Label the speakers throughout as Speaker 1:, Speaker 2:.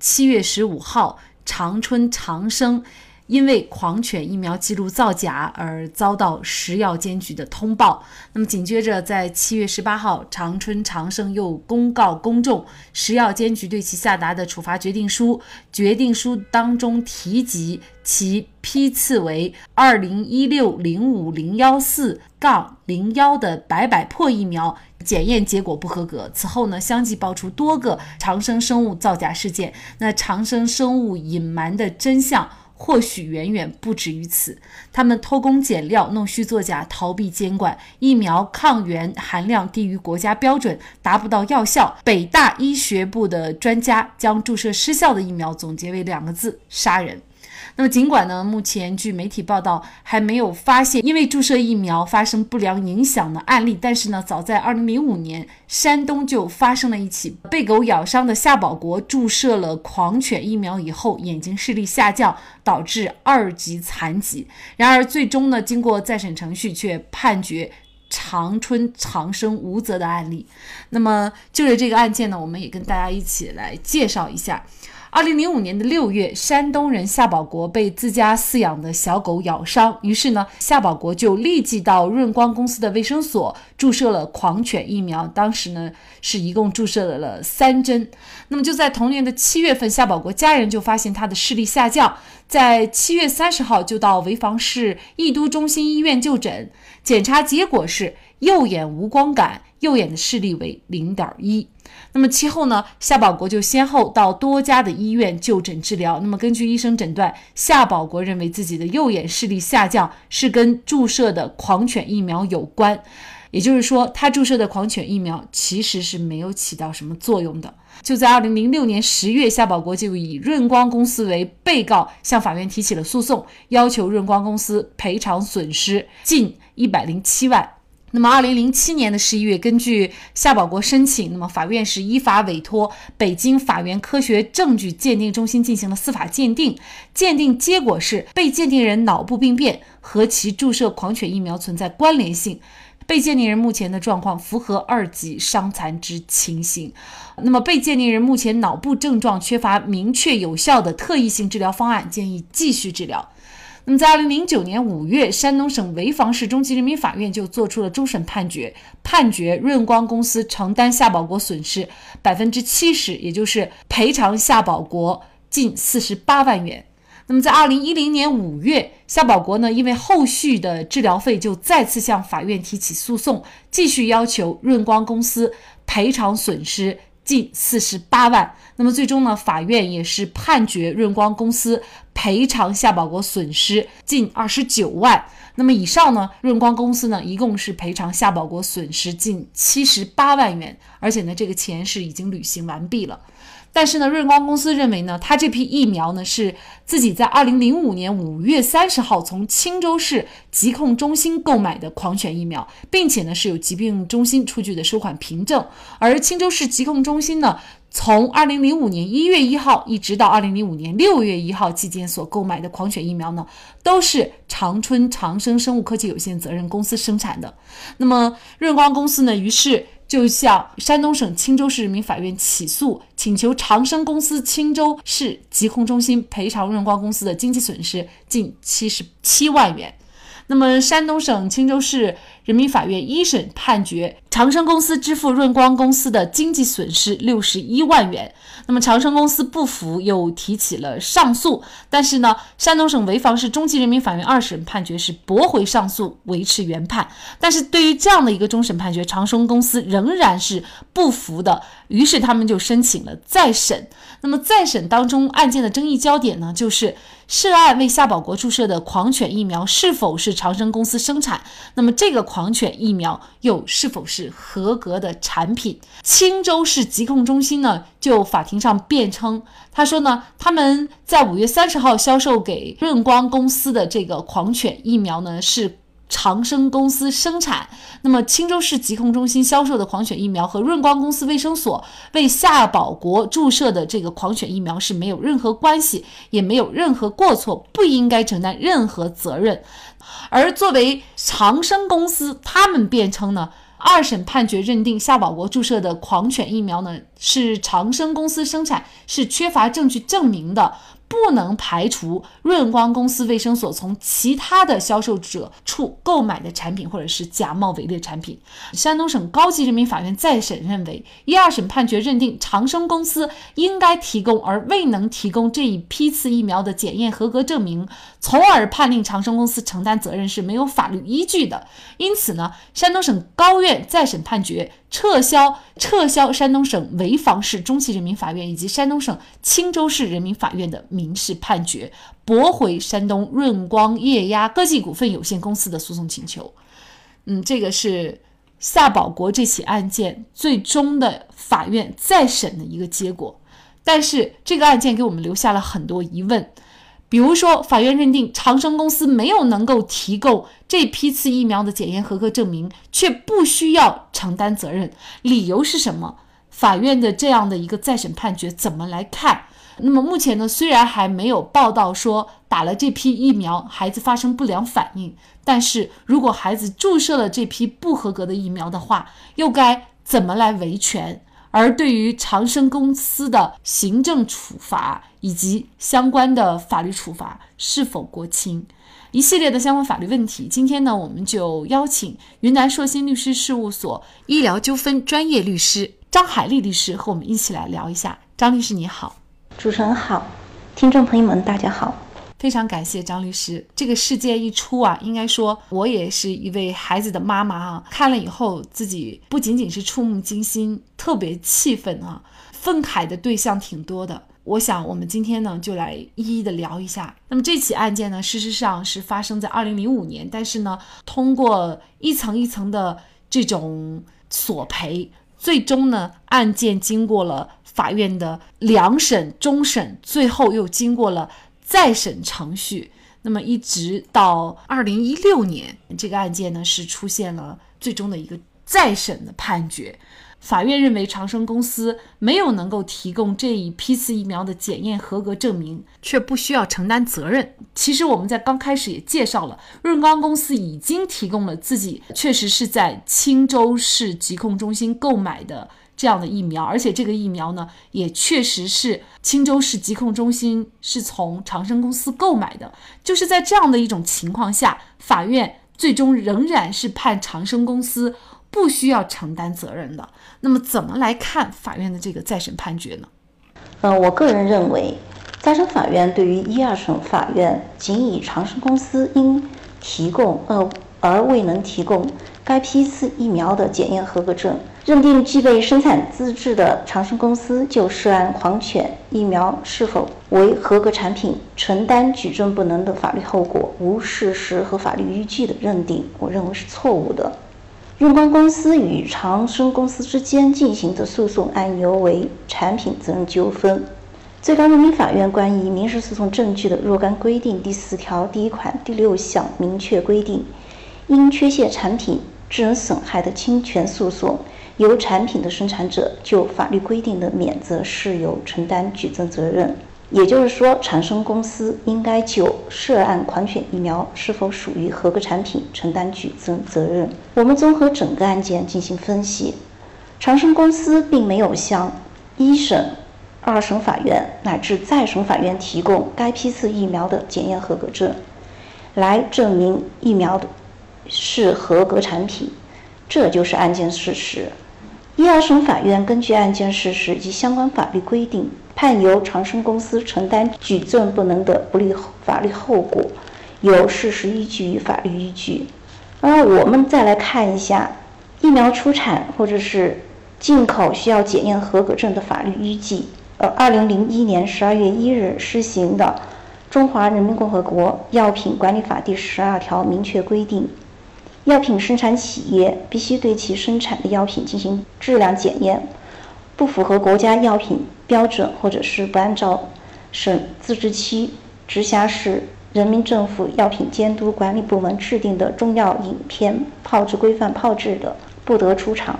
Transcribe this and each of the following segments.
Speaker 1: 七月十五号，长春长生。因为狂犬疫苗记录造假而遭到食药监局的通报。那么紧接着，在七月十八号，长春长生又公告公众，食药监局对其下达的处罚决定书。决定书当中提及其批次为二零一六零五零幺四杠零幺的白百破疫苗检验结果不合格。此后呢，相继爆出多个长生生物造假事件。那长生生物隐瞒的真相。或许远远不止于此，他们偷工减料、弄虚作假、逃避监管，疫苗抗原含量低于国家标准，达不到药效。北大医学部的专家将注射失效的疫苗总结为两个字：杀人。那么，尽管呢，目前据媒体报道还没有发现因为注射疫苗发生不良影响的案例，但是呢，早在2005年，山东就发生了一起被狗咬伤的夏保国注射了狂犬疫苗以后，眼睛视力下降，导致二级残疾。然而，最终呢，经过再审程序，却判决长春长生无责的案例。那么，就着这个案件呢，我们也跟大家一起来介绍一下。二零零五年的六月，山东人夏保国被自家饲养的小狗咬伤，于是呢，夏保国就立即到润光公司的卫生所注射了狂犬疫苗。当时呢，是一共注射了三针。那么就在同年的七月份，夏保国家人就发现他的视力下降，在七月三十号就到潍坊市义都中心医院就诊，检查结果是右眼无光感，右眼的视力为零点一。那么其后呢，夏保国就先后到多家的医院就诊治疗。那么根据医生诊断，夏保国认为自己的右眼视力下降是跟注射的狂犬疫苗有关，也就是说，他注射的狂犬疫苗其实是没有起到什么作用的。就在二零零六年十月，夏保国就以润光公司为被告，向法院提起了诉讼，要求润光公司赔偿损失近一百零七万。那么，二零零七年的十一月，根据夏保国申请，那么法院是依法委托北京法源科学证据鉴定中心进行了司法鉴定，鉴定结果是被鉴定人脑部病变和其注射狂犬疫苗存在关联性，被鉴定人目前的状况符合二级伤残之情形。那么，被鉴定人目前脑部症状缺乏明确有效的特异性治疗方案，建议继续治疗。那么，在二零零九年五月，山东省潍坊市中级人民法院就作出了终审判决，判决润光公司承担夏保国损失百分之七十，也就是赔偿夏保国近四十八万元。那么，在二零一零年五月，夏保国呢，因为后续的治疗费，就再次向法院提起诉讼，继续要求润光公司赔偿损失。近四十八万，那么最终呢，法院也是判决润光公司赔偿夏保国损失近二十九万。那么以上呢，润光公司呢，一共是赔偿夏保国损失近七十八万元，而且呢，这个钱是已经履行完毕了。但是呢，润光公司认为呢，他这批疫苗呢是自己在二零零五年五月三十号从青州市疾控中心购买的狂犬疫苗，并且呢是有疾病中心出具的收款凭证。而青州市疾控中心呢，从二零零五年一月一号一直到二零零五年六月一号期间所购买的狂犬疫苗呢，都是长春长生生物科技有限责任公司生产的。那么润光公司呢，于是。就向山东省青州市人民法院起诉，请求长生公司青州市疾控中心赔偿润光公司的经济损失近七十七万元。那么，山东省青州市人民法院一审判决长生公司支付润光公司的经济损失六十一万元。那么，长生公司不服，又提起了上诉。但是呢，山东省潍坊市中级人民法院二审判决是驳回上诉，维持原判。但是对于这样的一个终审判决，长生公司仍然是不服的。于是他们就申请了再审。那么再审当中，案件的争议焦点呢，就是涉案为夏保国注射的狂犬疫苗是否是长生公司生产？那么这个狂犬疫苗又是否是合格的产品？青州市疾控中心呢，就法庭上辩称，他说呢，他们在五月三十号销售给润光公司的这个狂犬疫苗呢是。长生公司生产，那么青州市疾控中心销售的狂犬疫苗和润光公司卫生所为夏保国注射的这个狂犬疫苗是没有任何关系，也没有任何过错，不应该承担任何责任。而作为长生公司，他们辩称呢，二审判决认定夏保国注射的狂犬疫苗呢是长生公司生产，是缺乏证据证明的。不能排除润光公司卫生所从其他的销售者处购买的产品，或者是假冒伪劣产品。山东省高级人民法院再审认为，一二审判决认定长生公司应该提供而未能提供这一批次疫苗的检验合格证明，从而判令长生公司承担责任是没有法律依据的。因此呢，山东省高院再审判决。撤销撤销山东省潍坊市中级人民法院以及山东省青州市人民法院的民事判决，驳回山东润光液压科技股份有限公司的诉讼请求。嗯，这个是夏宝国这起案件最终的法院再审的一个结果，但是这个案件给我们留下了很多疑问。比如说，法院认定长生公司没有能够提供这批次疫苗的检验合格证明，却不需要承担责任，理由是什么？法院的这样的一个再审判决怎么来看？那么目前呢，虽然还没有报道说打了这批疫苗孩子发生不良反应，但是如果孩子注射了这批不合格的疫苗的话，又该怎么来维权？而对于长生公司的行政处罚以及相关的法律处罚是否过轻，一系列的相关法律问题，今天呢，我们就邀请云南硕鑫律师事务所医疗纠纷专业律师张海丽律师和我们一起来聊一下。张律师你好，
Speaker 2: 主持人好，听众朋友们大家好。
Speaker 1: 非常感谢张律师。这个事件一出啊，应该说我也是一位孩子的妈妈啊，看了以后自己不仅仅是触目惊心，特别气愤啊，愤慨的对象挺多的。我想我们今天呢就来一一的聊一下。那么这起案件呢，事实上是发生在二零零五年，但是呢，通过一层一层的这种索赔，最终呢，案件经过了法院的两审、终审，最后又经过了。再审程序，那么一直到二零一六年，这个案件呢是出现了最终的一个再审的判决。法院认为长生公司没有能够提供这一批次疫苗的检验合格证明，却不需要承担责任。其实我们在刚开始也介绍了，润刚公司已经提供了自己确实是在青州市疾控中心购买的。这样的疫苗，而且这个疫苗呢，也确实是青州市疾控中心是从长生公司购买的。就是在这样的一种情况下，法院最终仍然是判长生公司不需要承担责任的。那么，怎么来看法院的这个再审判决呢？
Speaker 2: 呃，我个人认为，再审法院对于一二审法院仅以长生公司应提供呃而未能提供该批次疫苗的检验合格证。认定具备生产资质的长生公司就涉案狂犬疫苗是否为合格产品承担举证不能的法律后果，无事实和法律依据的认定，我认为是错误的。润光公司与长生公司之间进行的诉讼案由为产品责任纠纷。最高人民法院关于民事诉讼证据的若干规定第四条第一款第六项明确规定，因缺陷产品致人损害的侵权诉讼。由产品的生产者就法律规定的免责事由承担举证责任，也就是说，长生公司应该就涉案狂犬疫苗是否属于合格产品承担举证责任。我们综合整个案件进行分析，长生公司并没有向一审、二审法院乃至再审法院提供该批次疫苗的检验合格证，来证明疫苗的是合格产品，这就是案件事实。一二审法院根据案件事实及相关法律规定，判由长生公司承担举证不能的不利法律后果，有事实依据与法律依据。而我们再来看一下疫苗出产或者是进口需要检验合格证的法律依据。呃，二零零一年十二月一日施行的《中华人民共和国药品管理法》第十二条明确规定。药品生产企业必须对其生产的药品进行质量检验，不符合国家药品标准或者是不按照省、自治区、直辖市人民政府药品监督管理部门制定的中药饮片炮制规范炮制的，不得出厂。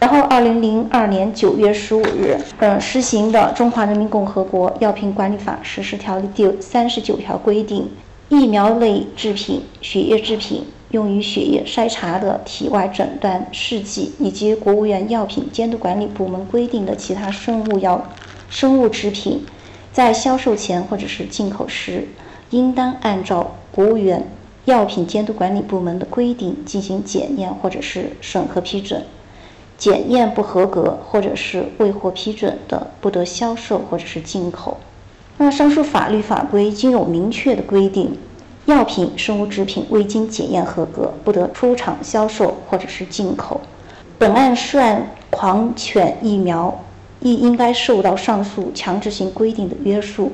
Speaker 2: 然后，二零零二年九月十五日，嗯，施行的《中华人民共和国药品管理法实施条例》第三十九条规定，疫苗类制品、血液制品。用于血液筛查的体外诊断试剂，以及国务院药品监督管理部门规定的其他生物药、生物制品，在销售前或者是进口时，应当按照国务院药品监督管理部门的规定进行检验或者是审核批准。检验不合格或者是未获批准的，不得销售或者是进口。那上述法律法规均有明确的规定，药品、生物制品未经检验合格，不得出厂销售或者是进口。本案涉案狂犬疫苗亦应该受到上述强制性规定的约束。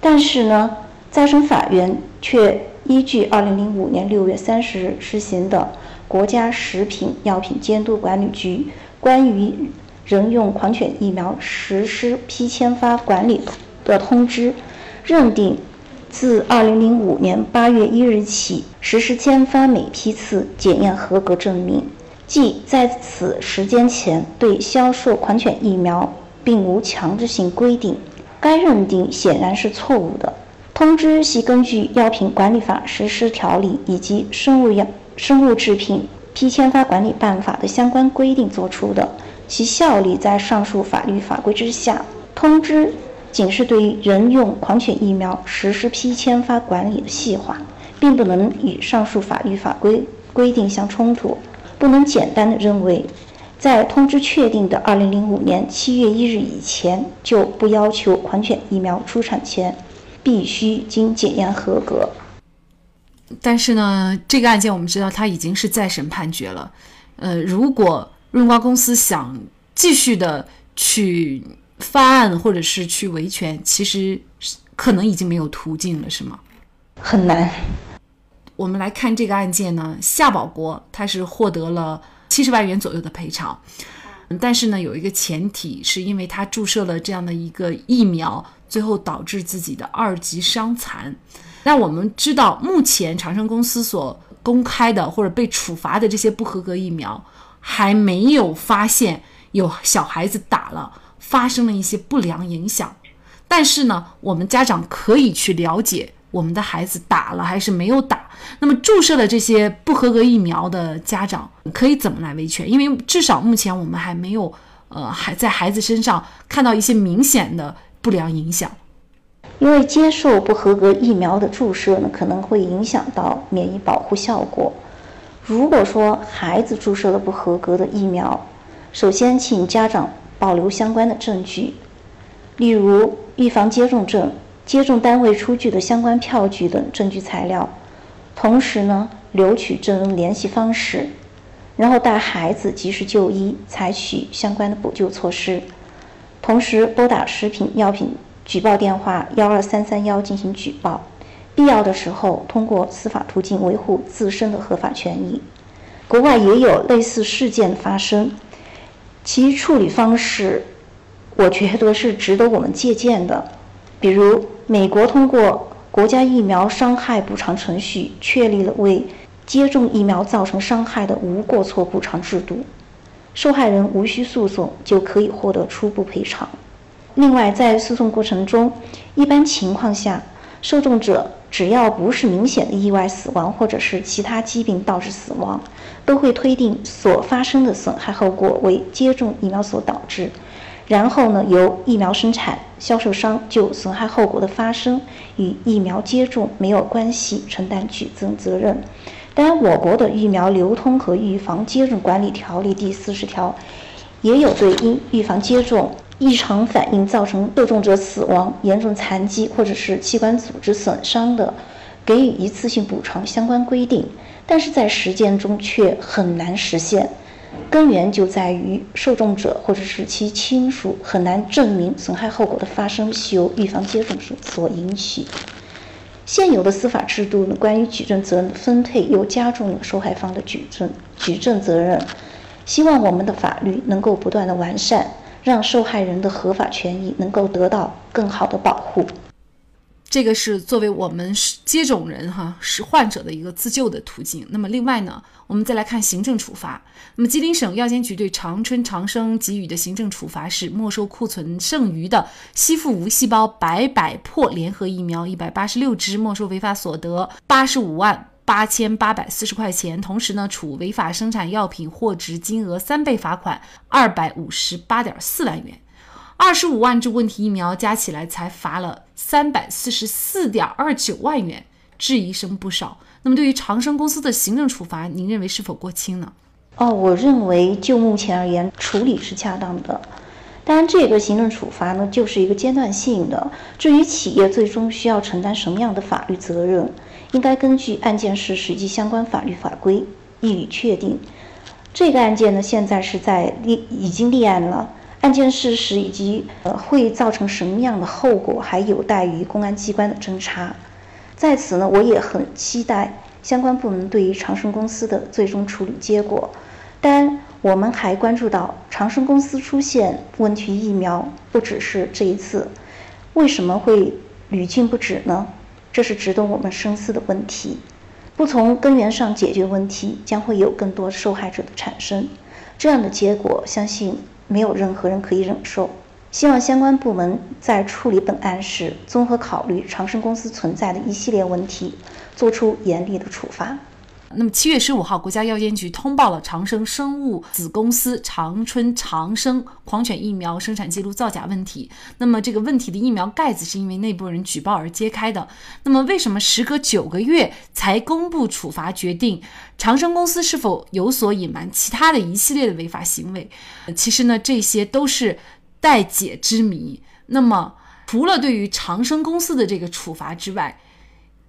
Speaker 2: 但是呢，再审法院却依据二零零五年六月三十日施行的。国家食品药品监督管理局关于人用狂犬疫苗实施批签发管理的通知，认定，自2005年8月1日起实施签发每批次检验合格证明，即在此时间前对销售狂犬疫苗并无强制性规定。该认定显然是错误的。通知系根据《药品管理法实施条例》以及生物药。生物制品批签发管理办法的相关规定作出的，其效力在上述法律法规之下。通知仅是对于人用狂犬疫苗实施批签发管理的细化，并不能与上述法律法规规定相冲突。不能简单的认为，在通知确定的二零零五年七月一日以前，就不要求狂犬疫苗出厂前必须经检验合格。
Speaker 1: 但是呢，这个案件我们知道它已经是再审判决了。呃，如果润瓜公司想继续的去发案或者是去维权，其实可能已经没有途径了，是吗？
Speaker 2: 很难。
Speaker 1: 我们来看这个案件呢，夏保国他是获得了七十万元左右的赔偿，但是呢，有一个前提，是因为他注射了这样的一个疫苗，最后导致自己的二级伤残。那我们知道，目前长生公司所公开的或者被处罚的这些不合格疫苗，还没有发现有小孩子打了发生了一些不良影响。但是呢，我们家长可以去了解我们的孩子打了还是没有打。那么注射了这些不合格疫苗的家长可以怎么来维权？因为至少目前我们还没有，呃，还在孩子身上看到一些明显的不良影响。
Speaker 2: 因为接受不合格疫苗的注射呢，可能会影响到免疫保护效果。如果说孩子注射了不合格的疫苗，首先请家长保留相关的证据，例如预防接种证、接种单位出具的相关票据等证据材料。同时呢，留取证人联系方式，然后带孩子及时就医，采取相关的补救措施。同时拨打食品药品。举报电话幺二三三幺进行举报，必要的时候通过司法途径维护自身的合法权益。国外也有类似事件发生，其处理方式，我觉得是值得我们借鉴的。比如，美国通过国家疫苗伤害补偿程序，确立了为接种疫苗造成伤害的无过错补偿制度，受害人无需诉讼就可以获得初步赔偿。另外，在诉讼过程中，一般情况下，受众者只要不是明显的意外死亡或者是其他疾病导致死亡，都会推定所发生的损害后果为接种疫苗所导致，然后呢，由疫苗生产销售商就损害后果的发生与疫苗接种没有关系承担举证责任。当然，我国的疫苗流通和预防接种管理条例第四十条也有对因预防接种。异常反应造成受重者死亡、严重残疾或者是器官组织损伤的，给予一次性补偿相关规定，但是在实践中却很难实现。根源就在于受众者或者是其亲属很难证明损害后果的发生是由预防接种所引起。现有的司法制度呢，关于举证责任的分配又加重了受害方的举证举证责任。希望我们的法律能够不断的完善。让受害人的合法权益能够得到更好的保护，
Speaker 1: 这个是作为我们接种人哈是患者的一个自救的途径。那么另外呢，我们再来看行政处罚。那么吉林省药监局对长春长生给予的行政处罚是没收库存剩余的吸附无细胞白百破联合疫苗一百八十六支，没收违法所得八十五万。八千八百四十块钱，同时呢，处违法生产药品货值金额三倍罚款二百五十八点四万元。二十五万支问题疫苗加起来才罚了三百四十四点二九万元，质疑声不少。那么，对于长生公司的行政处罚，您认为是否过轻呢？
Speaker 2: 哦，我认为就目前而言，处理是恰当的。当然，这个行政处罚呢，就是一个阶段性的。至于企业最终需要承担什么样的法律责任，应该根据案件事实及相关法律法规予以确定。这个案件呢，现在是在立已经立案了。案件事实以及呃会造成什么样的后果，还有待于公安机关的侦查。在此呢，我也很期待相关部门对于长生公司的最终处理结果。当然，我们还关注到长生公司出现问题疫苗不只是这一次，为什么会屡禁不止呢？这是值得我们深思的问题。不从根源上解决问题，将会有更多受害者的产生。这样的结果，相信。没有任何人可以忍受。希望相关部门在处理本案时，综合考虑长生公司存在的一系列问题，做出严厉的处罚。
Speaker 1: 那么七月十五号，国家药监局通报了长生生物子公司长春长生狂犬疫苗生产记录造假问题。那么这个问题的疫苗盖子是因为内部人举报而揭开的。那么为什么时隔九个月才公布处罚决定？长生公司是否有所隐瞒其他的一系列的违法行为？其实呢，这些都是待解之谜。那么除了对于长生公司的这个处罚之外，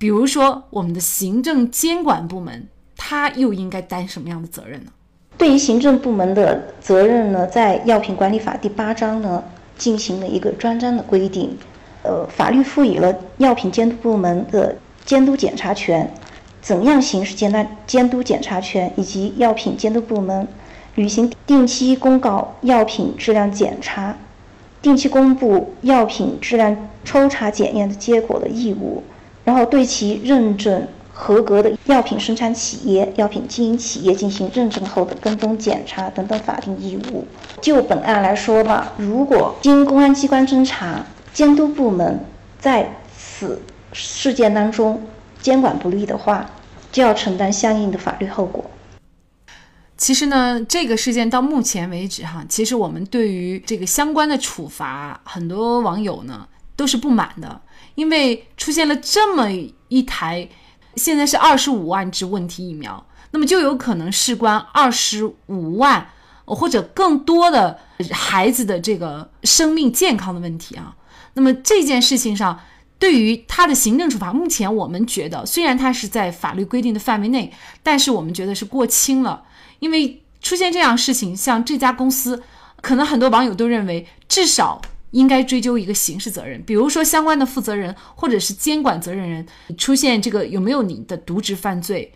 Speaker 1: 比如说，我们的行政监管部门，他又应该担什么样的责任呢？
Speaker 2: 对于行政部门的责任呢，在《药品管理法》第八章呢，进行了一个专章的规定。呃，法律赋予了药品监督部门的监督检查权，怎样行使监督监督检查权，以及药品监督部门履行定期公告药品质量检查、定期公布药品质量抽查检验的结果的义务。然后对其认证合格的药品生产企业、药品经营企业进行认证后的跟踪检查等等法定义务。就本案来说吧，如果经公安机关侦查，监督部门在此事件当中监管不力的话，就要承担相应的法律后果。
Speaker 1: 其实呢，这个事件到目前为止哈，其实我们对于这个相关的处罚，很多网友呢都是不满的。因为出现了这么一台，现在是二十五万支问题疫苗，那么就有可能事关二十五万或者更多的孩子的这个生命健康的问题啊。那么这件事情上，对于他的行政处罚，目前我们觉得虽然他是在法律规定的范围内，但是我们觉得是过轻了。因为出现这样事情，像这家公司，可能很多网友都认为至少。应该追究一个刑事责任，比如说相关的负责人或者是监管责任人出现这个有没有你的渎职犯罪？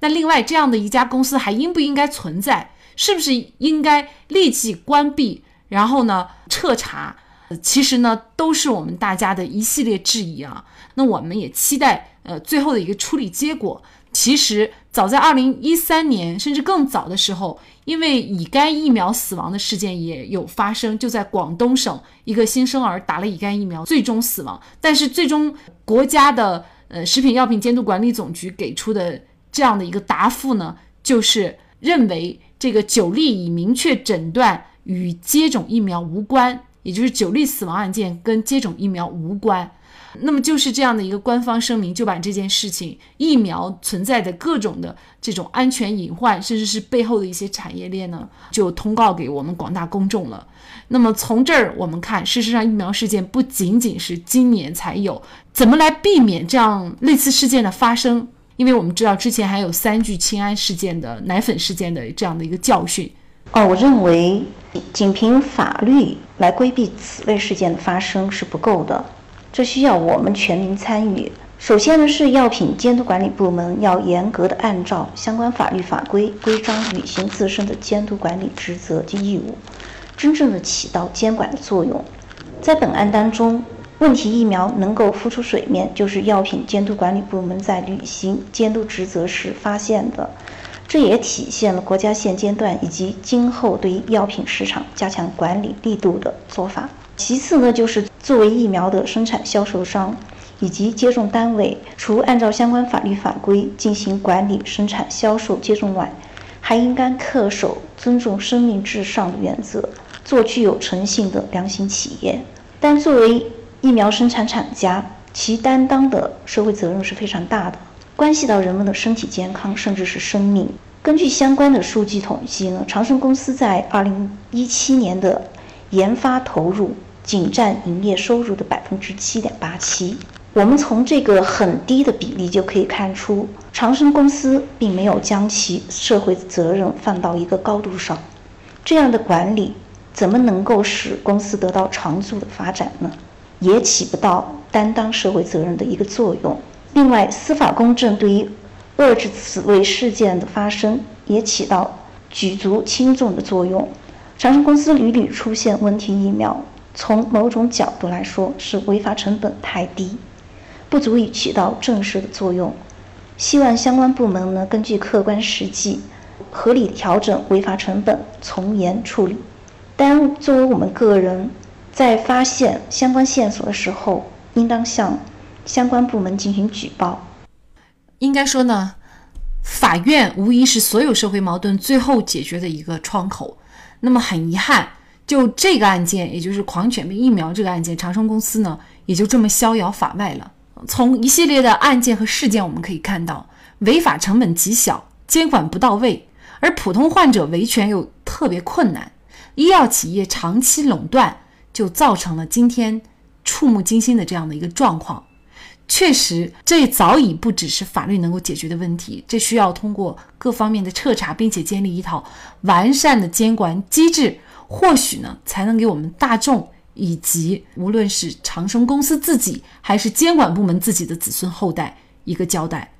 Speaker 1: 那另外这样的一家公司还应不应该存在？是不是应该立即关闭？然后呢彻查？其实呢都是我们大家的一系列质疑啊。那我们也期待呃最后的一个处理结果。其实早在二零一三年甚至更早的时候。因为乙肝疫苗死亡的事件也有发生，就在广东省一个新生儿打了乙肝疫苗，最终死亡。但是最终国家的呃食品药品监督管理总局给出的这样的一个答复呢，就是认为这个九例已明确诊断与接种疫苗无关，也就是九例死亡案件跟接种疫苗无关。那么就是这样的一个官方声明，就把这件事情疫苗存在的各种的这种安全隐患，甚至是背后的一些产业链呢，就通告给我们广大公众了。那么从这儿我们看，事实上疫苗事件不仅仅是今年才有，怎么来避免这样类似事件的发生？因为我们知道之前还有三聚氰胺事件的奶粉事件的这样的一个教训。
Speaker 2: 哦，我认为仅凭法律来规避此类事件的发生是不够的。这需要我们全民参与。首先呢，是药品监督管理部门要严格的按照相关法律法规规章履行自身的监督管理职责及义务，真正的起到监管的作用。在本案当中，问题疫苗能够浮出水面，就是药品监督管理部门在履行监督职责时发现的，这也体现了国家现阶段以及今后对于药品市场加强管理力度的做法。其次呢，就是作为疫苗的生产销售商，以及接种单位，除按照相关法律法规进行管理、生产、销售接种外，还应该恪守尊重生命至上的原则，做具有诚信的良心企业。但作为疫苗生产厂家，其担当的社会责任是非常大的，关系到人们的身体健康，甚至是生命。根据相关的数据统计呢，长生公司在2017年的研发投入仅占营业收入的百分之七点八七。我们从这个很低的比例就可以看出，长生公司并没有将其社会责任放到一个高度上。这样的管理怎么能够使公司得到长足的发展呢？也起不到担当社会责任的一个作用。另外，司法公正对于遏制此类事件的发生，也起到举足轻重的作用。长生公司屡屡出现问题疫苗，从某种角度来说，是违法成本太低，不足以起到震慑的作用。希望相关部门呢，根据客观实际，合理调整违法成本，从严处理。但作为我们个人，在发现相关线索的时候，应当向相关部门进行举报。
Speaker 1: 应该说呢，法院无疑是所有社会矛盾最后解决的一个窗口。那么很遗憾，就这个案件，也就是狂犬病疫苗这个案件，长生公司呢也就这么逍遥法外了。从一系列的案件和事件，我们可以看到，违法成本极小，监管不到位，而普通患者维权又特别困难，医药企业长期垄断，就造成了今天触目惊心的这样的一个状况。确实，这早已不只是法律能够解决的问题，这需要通过各方面的彻查，并且建立一套完善的监管机制，或许呢，才能给我们大众以及无论是长生公司自己还是监管部门自己的子孙后代一个交代。